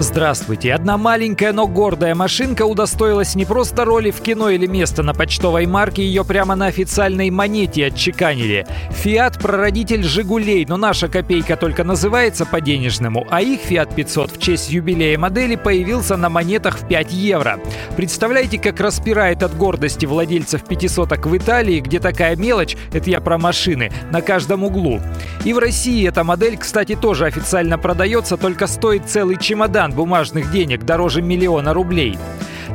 Здравствуйте. Одна маленькая, но гордая машинка удостоилась не просто роли в кино или места на почтовой марке, ее прямо на официальной монете отчеканили. Фиат – прародитель «Жигулей», но наша копейка только называется по-денежному, а их Фиат 500 в честь юбилея модели появился на монетах в 5 евро. Представляете, как распирает от гордости владельцев пятисоток в Италии, где такая мелочь, это я про машины, на каждом углу. И в России эта модель, кстати, тоже официально продается, только стоит целый чемодан бумажных денег дороже миллиона рублей.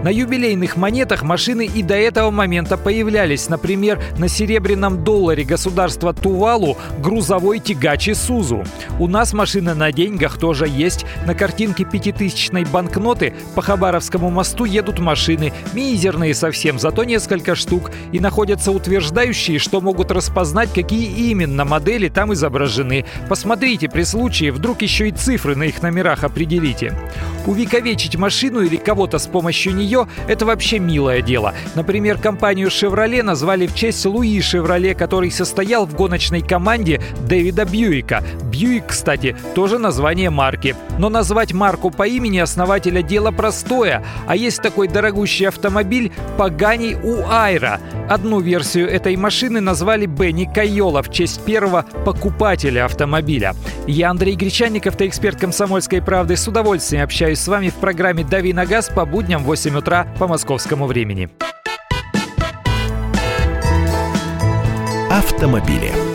На юбилейных монетах машины и до этого момента появлялись. Например, на серебряном долларе государства Тувалу грузовой тягач Исузу. У нас машины на деньгах тоже есть. На картинке пятитысячной банкноты по Хабаровскому мосту едут машины, мизерные совсем, зато несколько штук, и находятся утверждающие, что могут распознать, какие именно модели там изображены. Посмотрите при случае, вдруг еще и цифры на их номерах определите. Увековечить машину или кого-то с помощью нее – это вообще милое дело. Например, компанию «Шевроле» назвали в честь Луи «Шевроле», который состоял в гоночной команде Дэвида Бьюика. Бьюик, кстати, тоже название марки. Но назвать марку по имени основателя дело простое. А есть такой дорогущий автомобиль Пагани Уайра. Одну версию этой машины назвали Бенни Кайола в честь первого покупателя автомобиля. Я Андрей Гречанников, эксперт «Комсомольской правды». С удовольствием общаюсь с вами в программе «Дави на газ» по будням в 8 утра по московскому времени. Автомобили.